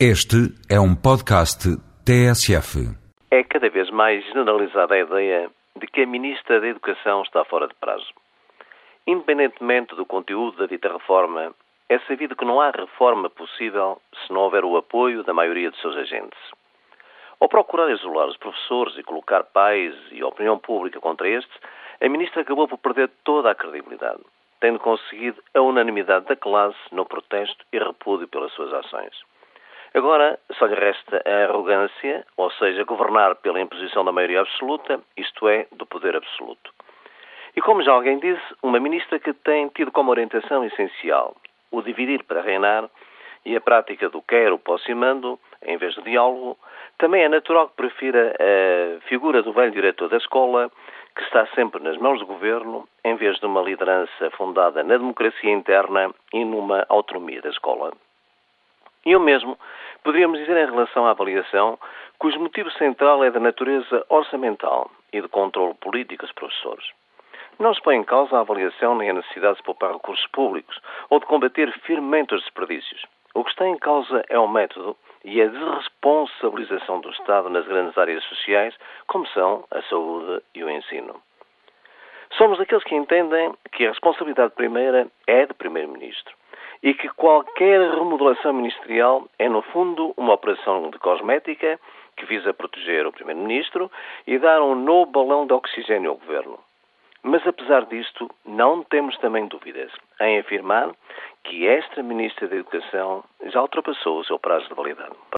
Este é um podcast TSF. É cada vez mais generalizada a ideia de que a Ministra da Educação está fora de prazo. Independentemente do conteúdo da dita reforma, é sabido que não há reforma possível se não houver o apoio da maioria de seus agentes. Ao procurar isolar os professores e colocar pais e opinião pública contra estes, a Ministra acabou por perder toda a credibilidade, tendo conseguido a unanimidade da classe no protesto e repúdio pelas suas ações. Agora só lhe resta a arrogância, ou seja, governar pela imposição da maioria absoluta, isto é, do poder absoluto. E como já alguém disse, uma ministra que tem tido como orientação essencial o dividir para reinar e a prática do quero, posso e mando, em vez do diálogo, também é natural que prefira a figura do velho diretor da escola, que está sempre nas mãos do governo, em vez de uma liderança fundada na democracia interna e numa autonomia da escola. E o mesmo poderíamos dizer em relação à avaliação, cujo motivo central é da natureza orçamental e de controle político dos professores. Não se põe em causa a avaliação nem a necessidade de poupar recursos públicos ou de combater firmemente os desperdícios. O que está em causa é o método e a desresponsabilização do Estado nas grandes áreas sociais, como são a saúde e o ensino. Somos aqueles que entendem que a responsabilidade primeira é do Primeiro-Ministro e que qualquer remodelação ministerial é, no fundo, uma operação de cosmética que visa proteger o Primeiro-Ministro e dar um novo balão de oxigênio ao Governo. Mas, apesar disto, não temos também dúvidas em afirmar que esta Ministra da Educação já ultrapassou o seu prazo de validade.